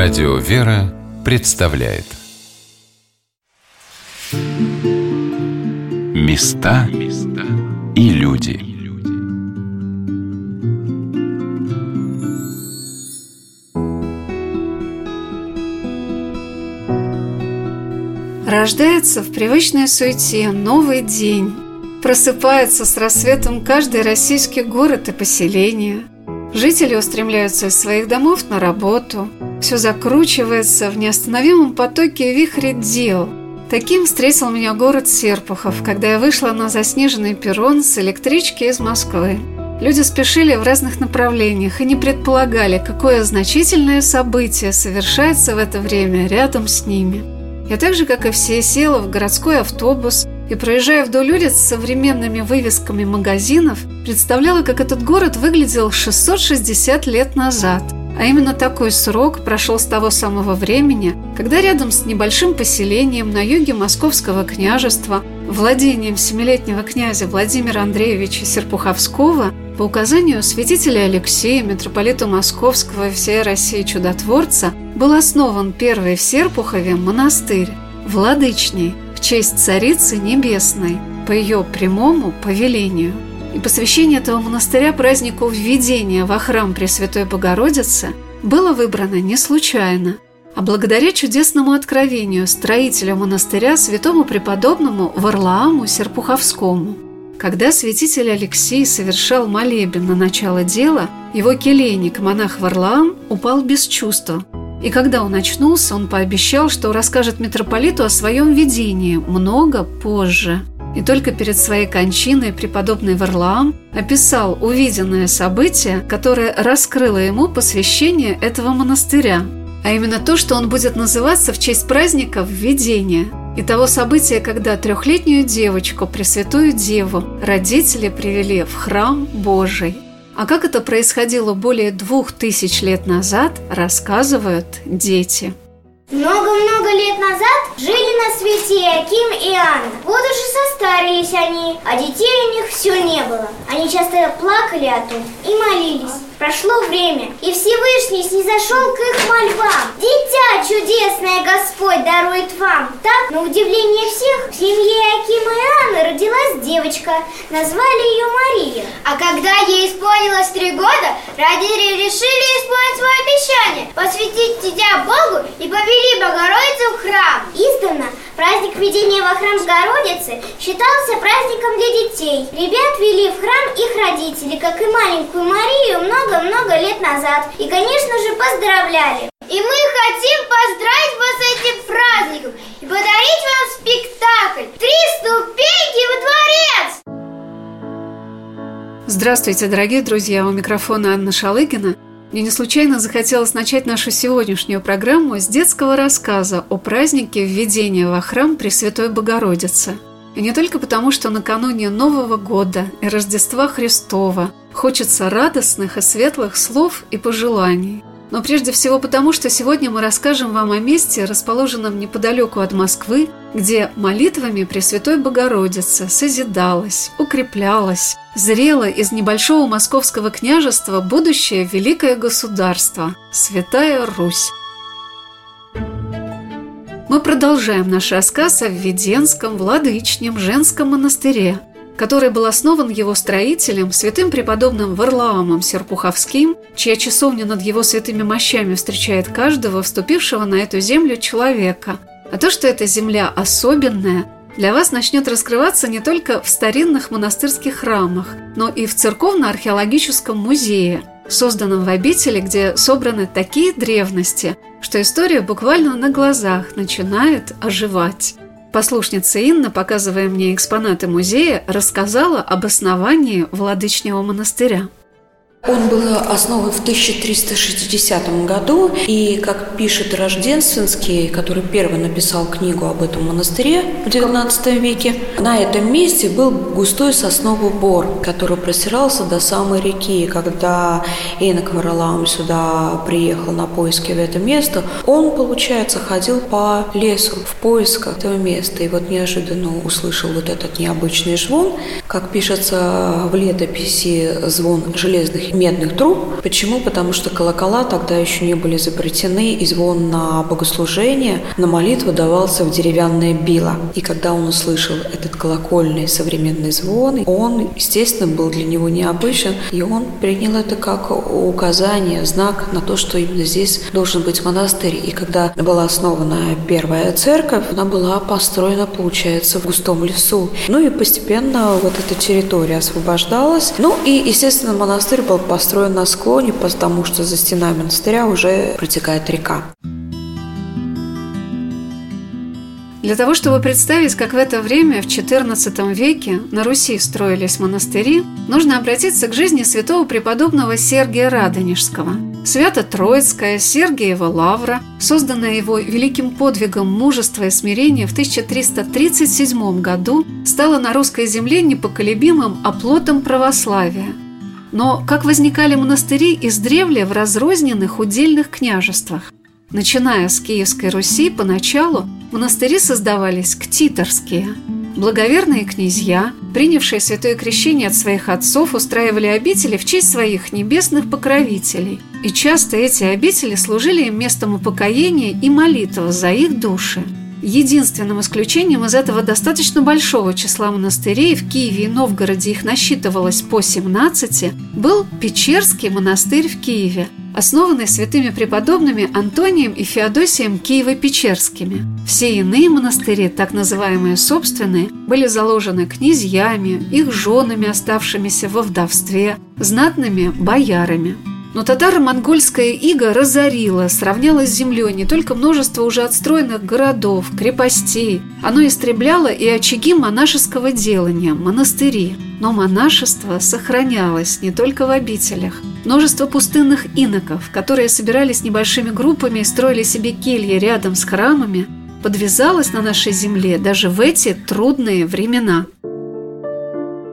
Радио «Вера» представляет Места и люди Рождается в привычной суете новый день. Просыпается с рассветом каждый российский город и поселение. Жители устремляются из своих домов на работу – все закручивается в неостановимом потоке вихре дел. Таким встретил меня город Серпухов, когда я вышла на заснеженный перрон с электрички из Москвы. Люди спешили в разных направлениях и не предполагали, какое значительное событие совершается в это время рядом с ними. Я так же, как и все, села в городской автобус и, проезжая вдоль улиц с современными вывесками магазинов, представляла, как этот город выглядел 660 лет назад – а именно такой срок прошел с того самого времени, когда рядом с небольшим поселением на юге Московского княжества, владением семилетнего князя Владимира Андреевича Серпуховского, по указанию святителя Алексея, митрополита Московского и всей России чудотворца, был основан первый в Серпухове монастырь, Владычный, в честь Царицы Небесной, по ее прямому повелению – и посвящение этого монастыря празднику введения во храм Пресвятой Богородицы было выбрано не случайно, а благодаря чудесному откровению строителя монастыря святому преподобному Варлааму Серпуховскому. Когда святитель Алексей совершал молебен на начало дела, его келейник, монах Варлаам, упал без чувства. И когда он очнулся, он пообещал, что расскажет митрополиту о своем видении много позже – и только перед своей кончиной преподобный Варлаам описал увиденное событие, которое раскрыло ему посвящение этого монастыря, а именно то, что он будет называться в честь праздника «Введение», и того события, когда трехлетнюю девочку, Пресвятую Деву, родители привели в храм Божий. А как это происходило более двух тысяч лет назад, рассказывают дети. Много-много лет назад жили на свете Яким и Анна. Вот уж и состарились они, а детей у них все не было. Они часто плакали о том и молились. Прошло время, и Всевышний снизошел к их мольбам. Дитя чудесное Господь дарует вам. Так, на удивление всех, в семье Акима и Анны родилась девочка. Назвали ее Мария. А когда ей исполнилось три года, родители решили исполнить свое обещание, посвятить дитя Богу и повели Богородицу в храм. Издавна праздник введения во храм Богородицы считался праздником для детей. Ребят вели в храм их родители, как и маленькую Марию, много много-много лет назад. И, конечно же, поздравляли. И мы хотим поздравить вас с этим праздником и подарить вам спектакль «Три ступеньки во дворец». Здравствуйте, дорогие друзья! У микрофона Анна Шалыгина. Мне не случайно захотелось начать нашу сегодняшнюю программу с детского рассказа о празднике введения во храм Пресвятой Богородицы – и не только потому, что накануне Нового года и Рождества Христова хочется радостных и светлых слов и пожеланий, но прежде всего потому, что сегодня мы расскажем вам о месте, расположенном неподалеку от Москвы, где молитвами Пресвятой Богородицы созидалась, укреплялась, зрело из небольшого московского княжества будущее великое государство – Святая Русь. Мы продолжаем наш рассказ о Введенском Владычнем женском монастыре, который был основан его строителем, святым преподобным Варлаамом Серпуховским, чья часовня над его святыми мощами встречает каждого, вступившего на эту землю человека. А то, что эта земля особенная, для вас начнет раскрываться не только в старинных монастырских храмах, но и в церковно-археологическом музее – созданном в обители, где собраны такие древности, что история буквально на глазах начинает оживать. Послушница Инна, показывая мне экспонаты музея, рассказала об основании Владычнего монастыря. Он был основан в 1360 году, и, как пишет Рождественский, который первый написал книгу об этом монастыре в XIX веке, на этом месте был густой сосновый бор, который простирался до самой реки. Когда Инок Варалам сюда приехал на поиски в это место, он, получается, ходил по лесу в поисках этого места, и вот неожиданно услышал вот этот необычный звон, как пишется в летописи звон железных медных труб. Почему? Потому что колокола тогда еще не были изобретены, и звон на богослужение, на молитву давался в деревянное било. И когда он услышал этот колокольный современный звон, он, естественно, был для него необычен, и он принял это как указание, знак на то, что именно здесь должен быть монастырь. И когда была основана первая церковь, она была построена, получается, в густом лесу. Ну и постепенно вот эта территория освобождалась. Ну и, естественно, монастырь был построен на склоне, потому что за стенами монастыря уже протекает река. Для того, чтобы представить, как в это время, в XIV веке, на Руси строились монастыри, нужно обратиться к жизни святого преподобного Сергия Радонежского. Свято-Троицкая Сергиева лавра, созданная его великим подвигом мужества и смирения в 1337 году, стала на русской земле непоколебимым оплотом православия. Но как возникали монастыри издревле в разрозненных удельных княжествах? Начиная с Киевской Руси, поначалу монастыри создавались ктиторские. Благоверные князья, принявшие святое крещение от своих отцов, устраивали обители в честь своих небесных покровителей. И часто эти обители служили им местом упокоения и молитвы за их души. Единственным исключением из этого достаточно большого числа монастырей в Киеве и Новгороде их насчитывалось по 17, был Печерский монастырь в Киеве, основанный святыми преподобными Антонием и Феодосием Киево-Печерскими. Все иные монастыри, так называемые собственные, были заложены князьями, их женами, оставшимися во вдовстве, знатными боярами. Но татаро-монгольская ига разорила, сравняла с землей не только множество уже отстроенных городов, крепостей, оно истребляло и очаги монашеского делания, монастыри. Но монашество сохранялось не только в обителях. Множество пустынных иноков, которые собирались небольшими группами и строили себе кельи рядом с храмами, подвязалось на нашей земле даже в эти трудные времена –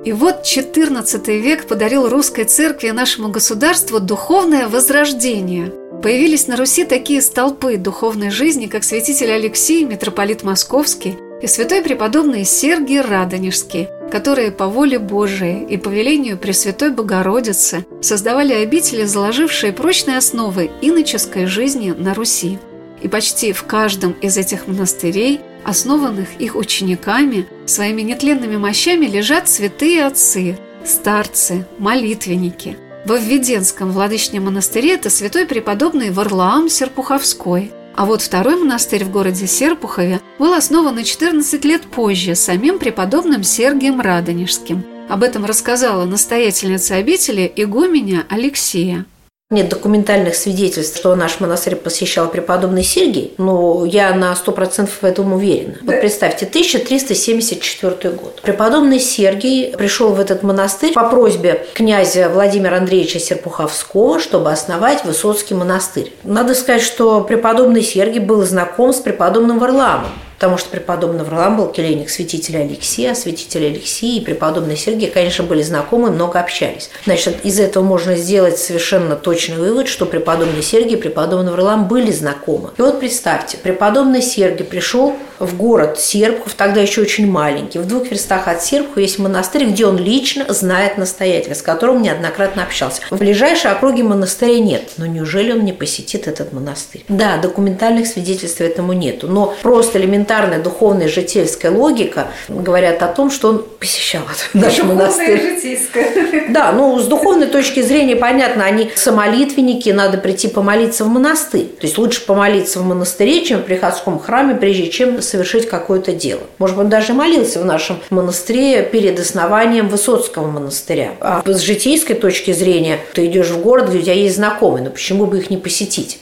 и вот XIV век подарил русской церкви и нашему государству духовное возрождение. Появились на Руси такие столпы духовной жизни, как святитель Алексей, митрополит Московский и святой преподобный Сергий Радонежский, которые по воле Божией и по велению Пресвятой Богородицы создавали обители, заложившие прочные основы иноческой жизни на Руси. И почти в каждом из этих монастырей – основанных их учениками, своими нетленными мощами лежат святые отцы, старцы, молитвенники. Во Введенском владычном монастыре это святой преподобный Варлаам Серпуховской. А вот второй монастырь в городе Серпухове был основан на 14 лет позже самим преподобным Сергием Радонежским. Об этом рассказала настоятельница обители игуменя Алексея. Нет документальных свидетельств, что наш монастырь посещал преподобный Сергий, но я на сто процентов в этом уверена. Вот представьте, 1374 год. Преподобный Сергий пришел в этот монастырь по просьбе князя Владимира Андреевича Серпуховского, чтобы основать Высоцкий монастырь. Надо сказать, что преподобный Сергий был знаком с преподобным Варламом потому что преподобный Варлам был келейник святителя Алексея, а святитель Алексей и преподобный Сергий, конечно, были знакомы, много общались. Значит, из этого можно сделать совершенно точный вывод, что преподобный Сергий и преподобный Варлам были знакомы. И вот представьте, преподобный Сергий пришел в город Серпухов, тогда еще очень маленький. В двух верстах от Серпухова есть монастырь, где он лично знает настоятеля, с которым неоднократно общался. В ближайшей округе монастыря нет, но неужели он не посетит этот монастырь? Да, документальных свидетельств этому нету, но просто элементарная духовная житейская логика говорят о том, что он посещал наш монастырь. житейская. Да, ну с духовной точки зрения понятно, они самолитвенники, надо прийти помолиться в монастырь. То есть лучше помолиться в монастыре, чем в приходском храме, прежде чем совершить какое-то дело. Может быть, он даже молился в нашем монастыре перед основанием Высоцкого монастыря. А с житейской точки зрения ты идешь в город, где у тебя есть знакомые, но почему бы их не посетить?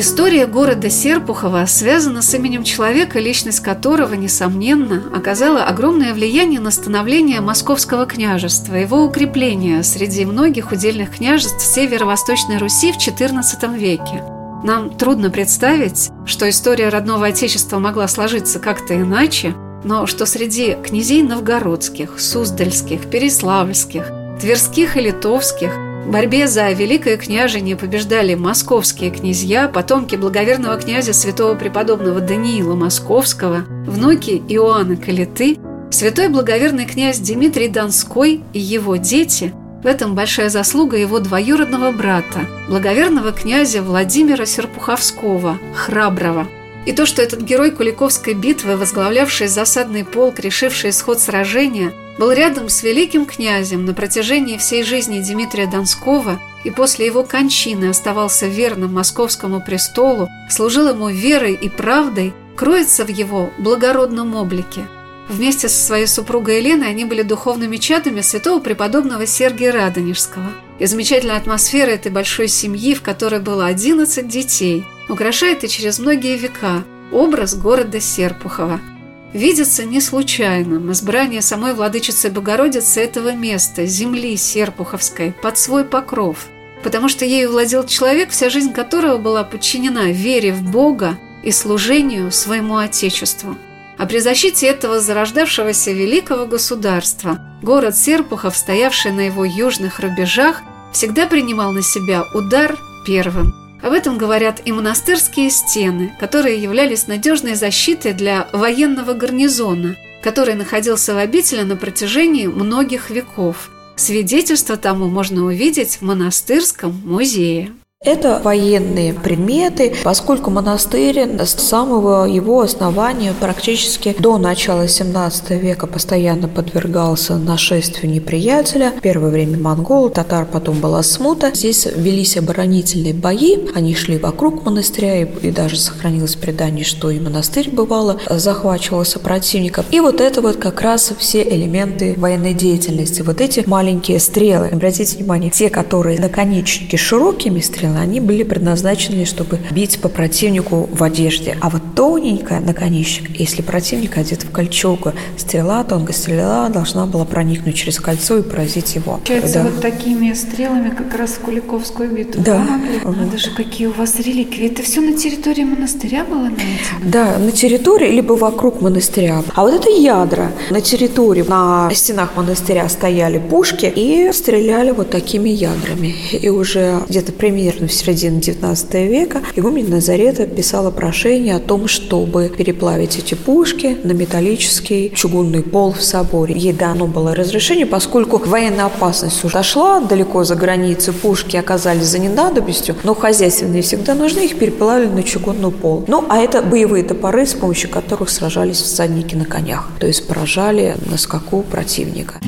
История города Серпухова связана с именем человека, личность которого, несомненно, оказала огромное влияние на становление Московского княжества, его укрепление среди многих удельных княжеств Северо-Восточной Руси в XIV веке. Нам трудно представить, что история родного Отечества могла сложиться как-то иначе, но что среди князей новгородских, суздальских, переславльских, тверских и литовских в борьбе за великое княжение побеждали московские князья, потомки благоверного князя святого преподобного Даниила Московского, внуки Иоанна Калиты, Святой благоверный князь Дмитрий Донской и его дети – в этом большая заслуга его двоюродного брата, благоверного князя Владимира Серпуховского, храброго. И то, что этот герой Куликовской битвы, возглавлявший засадный полк, решивший исход сражения, был рядом с великим князем на протяжении всей жизни Дмитрия Донского и после его кончины оставался верным московскому престолу, служил ему верой и правдой, кроется в его благородном облике. Вместе со своей супругой Еленой они были духовными чадами святого преподобного Сергия Радонежского. И замечательная атмосфера этой большой семьи, в которой было 11 детей, украшает и через многие века образ города Серпухова – видится не случайным избрание самой владычицы Богородицы этого места, земли Серпуховской, под свой покров, потому что ею владел человек, вся жизнь которого была подчинена вере в Бога и служению своему Отечеству. А при защите этого зарождавшегося великого государства город Серпухов, стоявший на его южных рубежах, всегда принимал на себя удар первым – об этом говорят и монастырские стены, которые являлись надежной защитой для военного гарнизона, который находился в обители на протяжении многих веков. Свидетельство тому можно увидеть в монастырском музее. Это военные предметы, поскольку монастырь с самого его основания практически до начала 17 века постоянно подвергался нашествию неприятеля. В первое время монгол, татар, потом была смута. Здесь велись оборонительные бои, они шли вокруг монастыря, и, и даже сохранилось предание, что и монастырь бывало захвачивался противником. И вот это вот как раз все элементы военной деятельности. Вот эти маленькие стрелы, обратите внимание, те, которые наконечники широкими стрелами, выстрела, они были предназначены, чтобы бить по противнику в одежде. А вот тоненькая наконечник, если противник одет в кольчугу, стрела, тонкая стрела должна была проникнуть через кольцо и поразить его. Получается, да. вот такими стрелами как раз в Куликовскую битву да. помогли? Угу. Надо же, какие у вас реликвии. Это все на территории монастыря было на этим? Да, на территории, либо вокруг монастыря. А вот это ядра. На территории, на стенах монастыря стояли пушки и стреляли вот такими ядрами. И уже где-то примерно примерно в середине XIX века, игумен Назарета писала прошение о том, чтобы переплавить эти пушки на металлический чугунный пол в соборе. Ей дано было разрешение, поскольку военная опасность уже дошла далеко за границы, пушки оказались за ненадобностью, но хозяйственные всегда нужны, их переплавили на чугунный пол. Ну, а это боевые топоры, с помощью которых сражались всадники на конях, то есть поражали на скаку противника.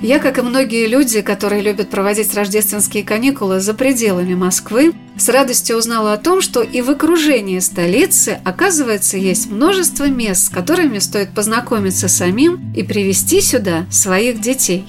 Я, как и многие люди, которые любят проводить рождественские каникулы за пределами Москвы, с радостью узнала о том, что и в окружении столицы, оказывается, есть множество мест, с которыми стоит познакомиться самим и привести сюда своих детей.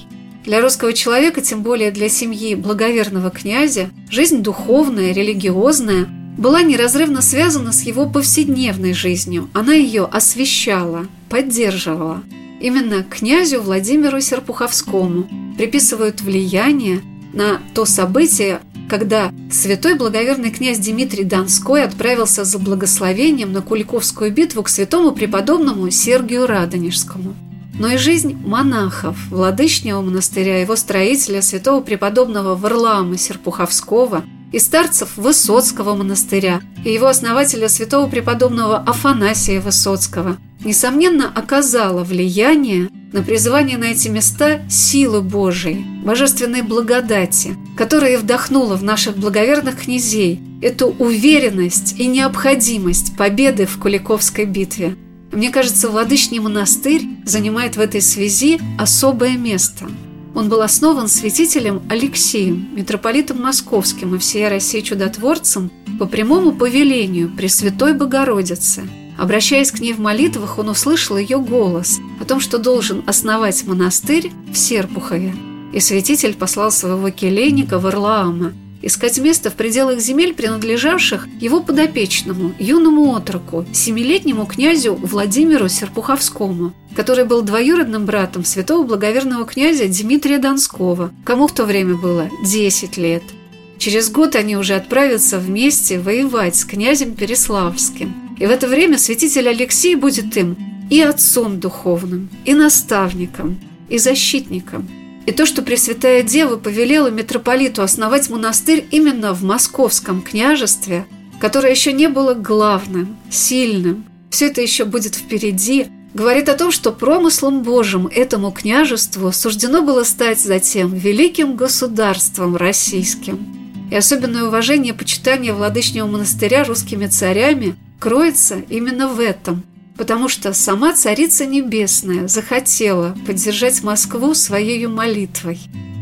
Для русского человека, тем более для семьи благоверного князя, жизнь духовная, религиозная была неразрывно связана с его повседневной жизнью. Она ее освещала, поддерживала – Именно князю Владимиру Серпуховскому приписывают влияние на то событие, когда святой благоверный князь Дмитрий Донской отправился за благословением на Куликовскую битву к святому преподобному Сергию Радонежскому. Но и жизнь монахов, владычнего монастыря, его строителя, святого преподобного Варлаама Серпуховского и старцев Высоцкого монастыря и его основателя святого преподобного Афанасия Высоцкого – несомненно, оказала влияние на призывание на эти места силы Божией, божественной благодати, которая вдохнула в наших благоверных князей эту уверенность и необходимость победы в Куликовской битве. Мне кажется, Владычный монастырь занимает в этой связи особое место. Он был основан святителем Алексеем, митрополитом московским и всей России чудотворцем по прямому повелению Пресвятой Богородицы – Обращаясь к ней в молитвах, он услышал ее голос о том, что должен основать монастырь в Серпухове. И святитель послал своего келейника Варлаама искать место в пределах земель, принадлежавших его подопечному, юному отроку, семилетнему князю Владимиру Серпуховскому, который был двоюродным братом святого благоверного князя Дмитрия Донского, кому в то время было 10 лет. Через год они уже отправятся вместе воевать с князем Переславским – и в это время святитель Алексей будет им и отцом духовным, и наставником, и защитником. И то, что Пресвятая Дева повелела митрополиту основать монастырь именно в московском княжестве, которое еще не было главным, сильным, все это еще будет впереди, говорит о том, что промыслом Божьим этому княжеству суждено было стать затем великим государством российским. И особенное уважение и почитание владычнего монастыря русскими царями кроется именно в этом, потому что сама Царица Небесная захотела поддержать Москву своей молитвой.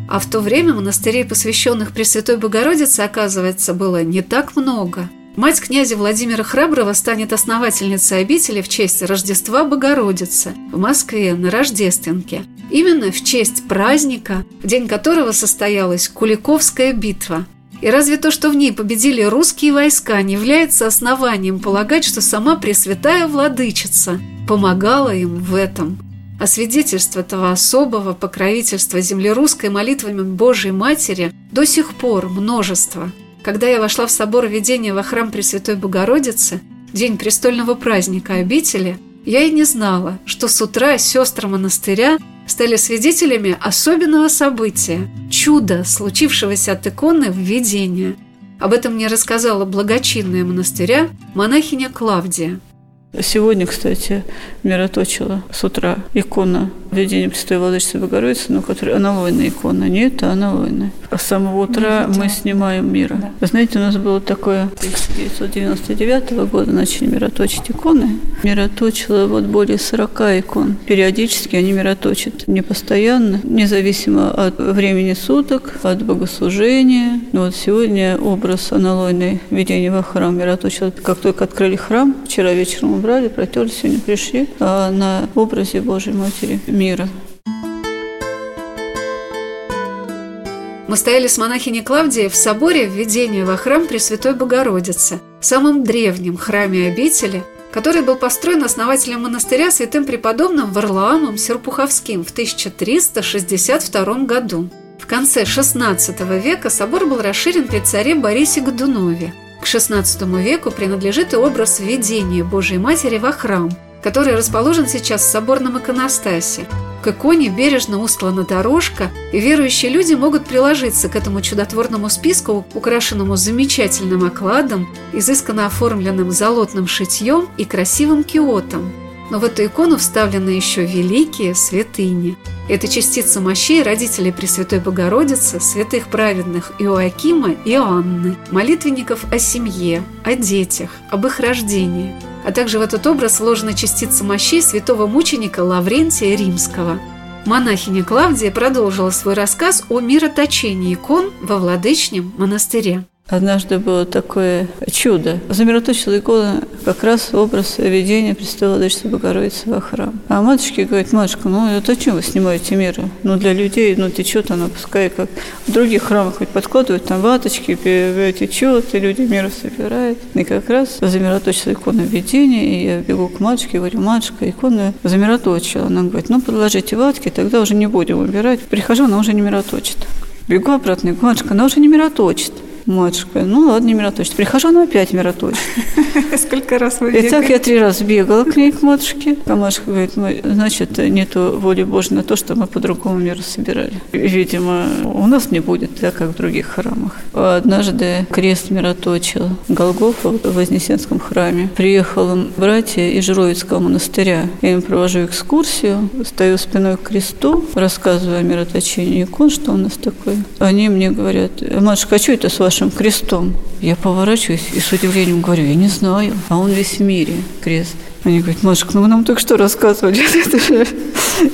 А в то время монастырей, посвященных Пресвятой Богородице, оказывается, было не так много – Мать князя Владимира Храброго станет основательницей обители в честь Рождества Богородицы в Москве на Рождественке. Именно в честь праздника, в день которого состоялась Куликовская битва. И разве то, что в ней победили русские войска, не является основанием полагать, что сама Пресвятая Владычица помогала им в этом? А свидетельств этого особого покровительства землерусской молитвами Божией Матери до сих пор множество – когда я вошла в собор видения во храм Пресвятой Богородицы, день престольного праздника обители, я и не знала, что с утра сестры монастыря стали свидетелями особенного события – чуда, случившегося от иконы в видении. Об этом мне рассказала благочинная монастыря монахиня Клавдия – Сегодня, кстати, мироточила с утра икона Введения Престой Владычицы Богородицы, но которая аналойная икона. Не это, аналойная. А с самого утра ну, мы снимаем мира. Да. Знаете, у нас было такое 1999 года начали мироточить иконы. Мироточила вот более 40 икон. Периодически они мироточат не постоянно, независимо от времени суток, от богослужения. Но вот сегодня образ аналойный введения во храм мироточила. Как только открыли храм, вчера вечером убрали, протерли, сегодня пришли а на образе Божьей Матери мира. Мы стояли с монахиней Клавдией в соборе введения во храм Пресвятой Богородицы, самом древнем храме обители, который был построен основателем монастыря святым преподобным Варлаамом Серпуховским в 1362 году. В конце XVI века собор был расширен при царе Борисе Годунове – к XVI веку принадлежит и образ введения Божьей Матери во храм, который расположен сейчас в соборном иконостасе. К иконе бережно устлана дорожка, и верующие люди могут приложиться к этому чудотворному списку, украшенному замечательным окладом, изысканно оформленным золотным шитьем и красивым киотом – но в эту икону вставлены еще великие святыни. Это частица мощей родителей Пресвятой Богородицы, святых праведных Иоакима и Анны, молитвенников о семье, о детях, об их рождении. А также в этот образ вложена частица мощей святого мученика Лаврентия Римского. Монахиня Клавдия продолжила свой рассказ о мироточении икон во Владычнем монастыре. Однажды было такое чудо. Замироточила икона как раз образ ведения Престола Владычицы Богородицы во храм. А матушки говорит, матушка, ну это зачем вы снимаете меры? Ну для людей, ну течет она, пускай как в других храмах хоть подкладывают там ваточки, течет, и люди меры собирают. И как раз замироточила икона ведения, и я бегу к матушке, говорю, матушка, икона замироточила. Она говорит, ну подложите ватки, тогда уже не будем убирать. Прихожу, она уже не мироточит. Бегу обратно, и говорю, матушка, она уже не мироточит. Матушка, ну ладно, не мироточит. Прихожу, она опять мироточит. Сколько раз вы? И так я три раза бегала к ней, к матушке. А матушка говорит, ну, значит, нету воли Божьей на то, что мы по-другому миру собирали. Видимо, у нас не будет, так как в других храмах. Однажды крест мироточил Голгофа в Вознесенском храме. Приехал братья из Жировицкого монастыря. Я им провожу экскурсию, стою спиной к кресту, рассказываю о мироточении икон, что у нас такое. Они мне говорят, матушка, а что это с вашей вашим крестом. Я поворачиваюсь и с удивлением говорю, я не знаю, а он весь в мире, крест. Они говорят, Машка, ну нам только что рассказывали, это же,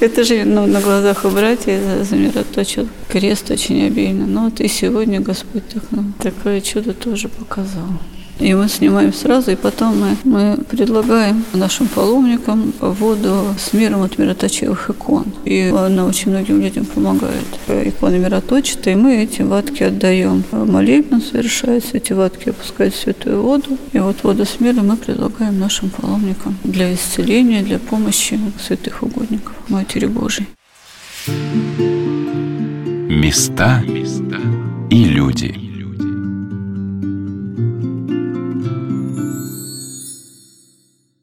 это же ну, на глазах у братьев замироточил крест очень обильно. Ну вот и сегодня Господь так, ну, такое чудо тоже показал. И мы снимаем сразу, и потом мы, мы предлагаем нашим паломникам воду с миром от мироточивых икон. И она очень многим людям помогает. Иконы мироточат, и мы эти ватки отдаем. Молебен совершается, эти ватки опускают в святую воду. И вот воду с миром мы предлагаем нашим паломникам для исцеления, для помощи святых угодников Матери Божией. Места и люди.